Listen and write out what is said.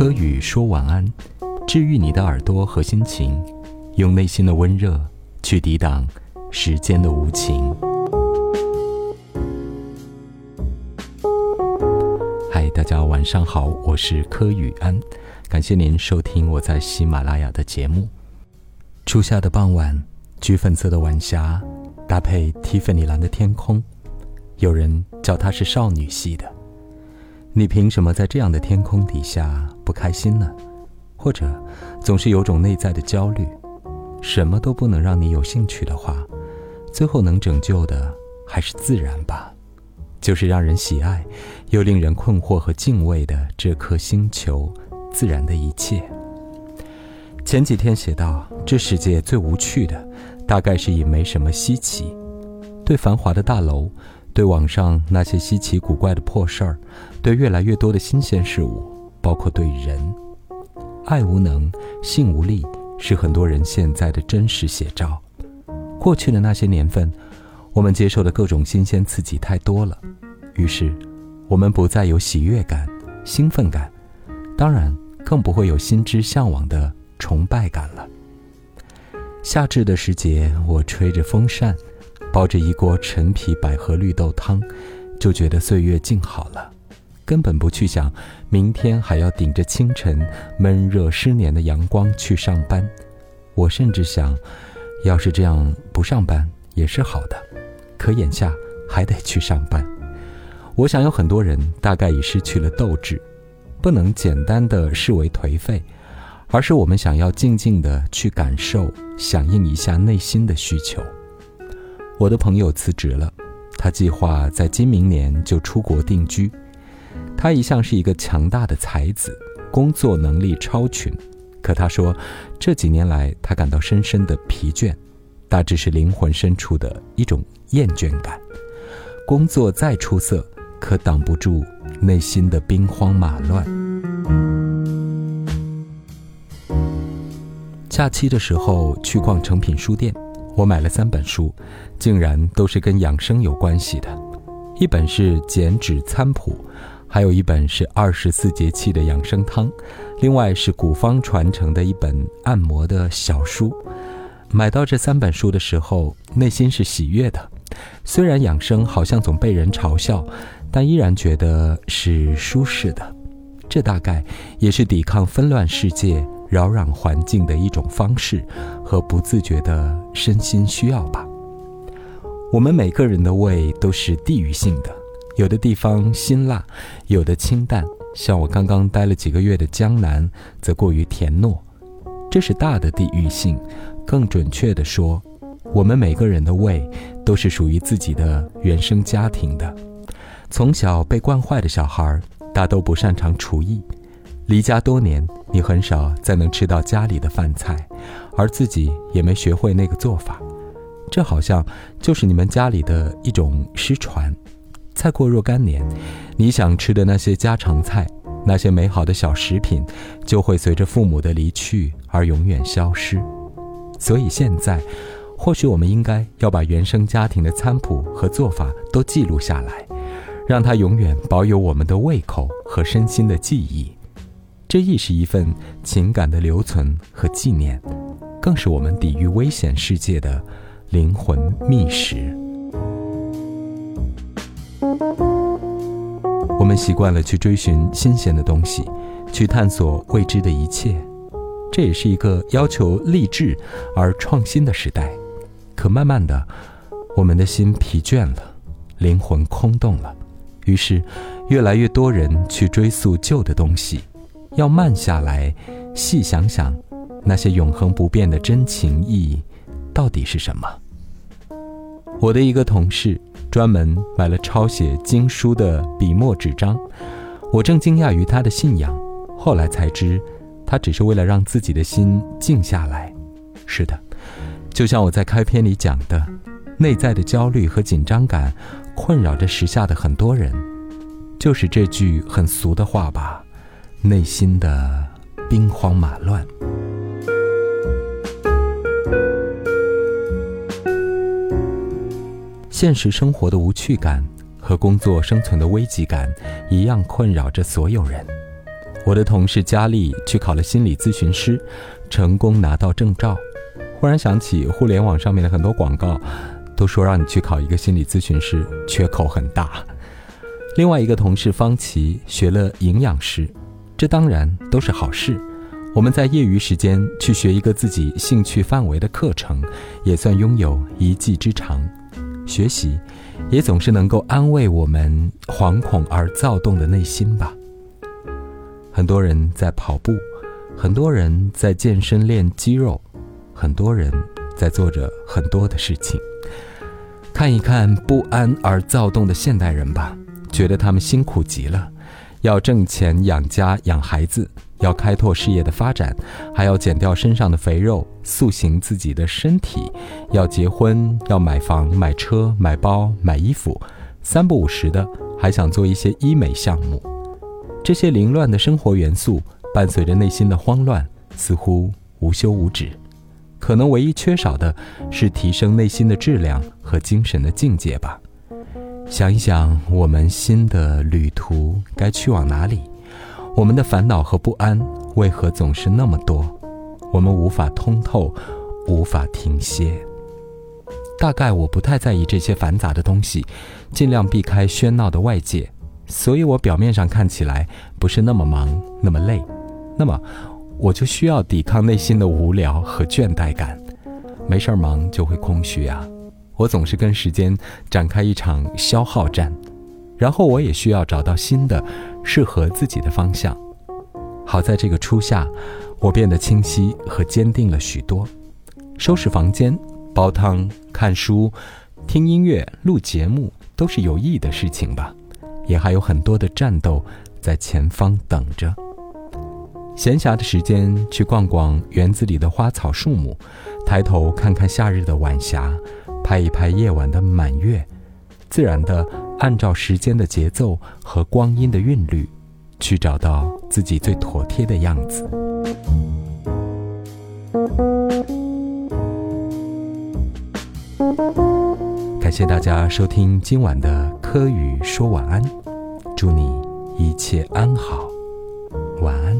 柯宇说晚安，治愈你的耳朵和心情，用内心的温热去抵挡时间的无情。嗨，大家晚上好，我是柯宇安，感谢您收听我在喜马拉雅的节目。初夏的傍晚，橘粉色的晚霞搭配蒂芙尼蓝的天空，有人叫它是少女系的。你凭什么在这样的天空底下不开心呢？或者总是有种内在的焦虑？什么都不能让你有兴趣的话，最后能拯救的还是自然吧。就是让人喜爱，又令人困惑和敬畏的这颗星球，自然的一切。前几天写到，这世界最无趣的，大概是以没什么稀奇，对繁华的大楼。对网上那些稀奇古怪的破事儿，对越来越多的新鲜事物，包括对人，爱无能，性无力，是很多人现在的真实写照。过去的那些年份，我们接受的各种新鲜刺激太多了，于是，我们不再有喜悦感、兴奋感，当然更不会有心之向往的崇拜感了。夏至的时节，我吹着风扇。煲着一锅陈皮百合绿豆汤，就觉得岁月静好了，根本不去想明天还要顶着清晨闷热湿黏的阳光去上班。我甚至想，要是这样不上班也是好的，可眼下还得去上班。我想有很多人大概已失去了斗志，不能简单的视为颓废，而是我们想要静静的去感受，响应一下内心的需求。我的朋友辞职了，他计划在今明年就出国定居。他一向是一个强大的才子，工作能力超群。可他说，这几年来他感到深深的疲倦，大致是灵魂深处的一种厌倦感。工作再出色，可挡不住内心的兵荒马乱。假期的时候去逛诚品书店。我买了三本书，竟然都是跟养生有关系的。一本是减脂餐谱，还有一本是二十四节气的养生汤，另外是古方传承的一本按摩的小书。买到这三本书的时候，内心是喜悦的。虽然养生好像总被人嘲笑，但依然觉得是舒适的。这大概也是抵抗纷乱世界。扰攘环境的一种方式和不自觉的身心需要吧。我们每个人的胃都是地域性的，有的地方辛辣，有的清淡。像我刚刚待了几个月的江南，则过于甜糯。这是大的地域性。更准确地说，我们每个人的胃都是属于自己的原生家庭的。从小被惯坏的小孩，大都不擅长厨艺。离家多年，你很少再能吃到家里的饭菜，而自己也没学会那个做法，这好像就是你们家里的一种失传。再过若干年，你想吃的那些家常菜，那些美好的小食品，就会随着父母的离去而永远消失。所以现在，或许我们应该要把原生家庭的餐谱和做法都记录下来，让它永远保有我们的胃口和身心的记忆。这亦是一份情感的留存和纪念，更是我们抵御危险世界的灵魂觅食。我们习惯了去追寻新鲜的东西，去探索未知的一切，这也是一个要求励志而创新的时代。可慢慢的，我们的心疲倦了，灵魂空洞了，于是，越来越多人去追溯旧的东西。要慢下来，细想想，那些永恒不变的真情意，到底是什么？我的一个同事专门买了抄写经书的笔墨纸张，我正惊讶于他的信仰，后来才知，他只是为了让自己的心静下来。是的，就像我在开篇里讲的，内在的焦虑和紧张感，困扰着时下的很多人，就是这句很俗的话吧。内心的兵荒马乱，现实生活的无趣感和工作生存的危机感一样困扰着所有人。我的同事佳丽去考了心理咨询师，成功拿到证照。忽然想起互联网上面的很多广告，都说让你去考一个心理咨询师，缺口很大。另外一个同事方琦学了营养师，这当然都是好事。我们在业余时间去学一个自己兴趣范围的课程，也算拥有一技之长。学习，也总是能够安慰我们惶恐而躁动的内心吧。很多人在跑步，很多人在健身练肌肉，很多人在做着很多的事情。看一看不安而躁动的现代人吧，觉得他们辛苦极了，要挣钱养家养孩子。要开拓事业的发展，还要减掉身上的肥肉，塑形自己的身体；要结婚，要买房、买车、买包、买衣服，三不五时的还想做一些医美项目。这些凌乱的生活元素，伴随着内心的慌乱，似乎无休无止。可能唯一缺少的是提升内心的质量和精神的境界吧。想一想，我们新的旅途该去往哪里？我们的烦恼和不安为何总是那么多？我们无法通透，无法停歇。大概我不太在意这些繁杂的东西，尽量避开喧闹的外界，所以我表面上看起来不是那么忙，那么累。那么，我就需要抵抗内心的无聊和倦怠感。没事儿忙就会空虚啊！我总是跟时间展开一场消耗战。然后我也需要找到新的适合自己的方向。好在这个初夏，我变得清晰和坚定了许多。收拾房间、煲汤、看书、听音乐、录节目，都是有意义的事情吧。也还有很多的战斗在前方等着。闲暇的时间去逛逛园子里的花草树木，抬头看看夏日的晚霞，拍一拍夜晚的满月自然的按照时间的节奏和光阴的韵律去找到自己最妥帖的样子。感谢大家收听今晚的科宇说晚安祝你一切安好晚安。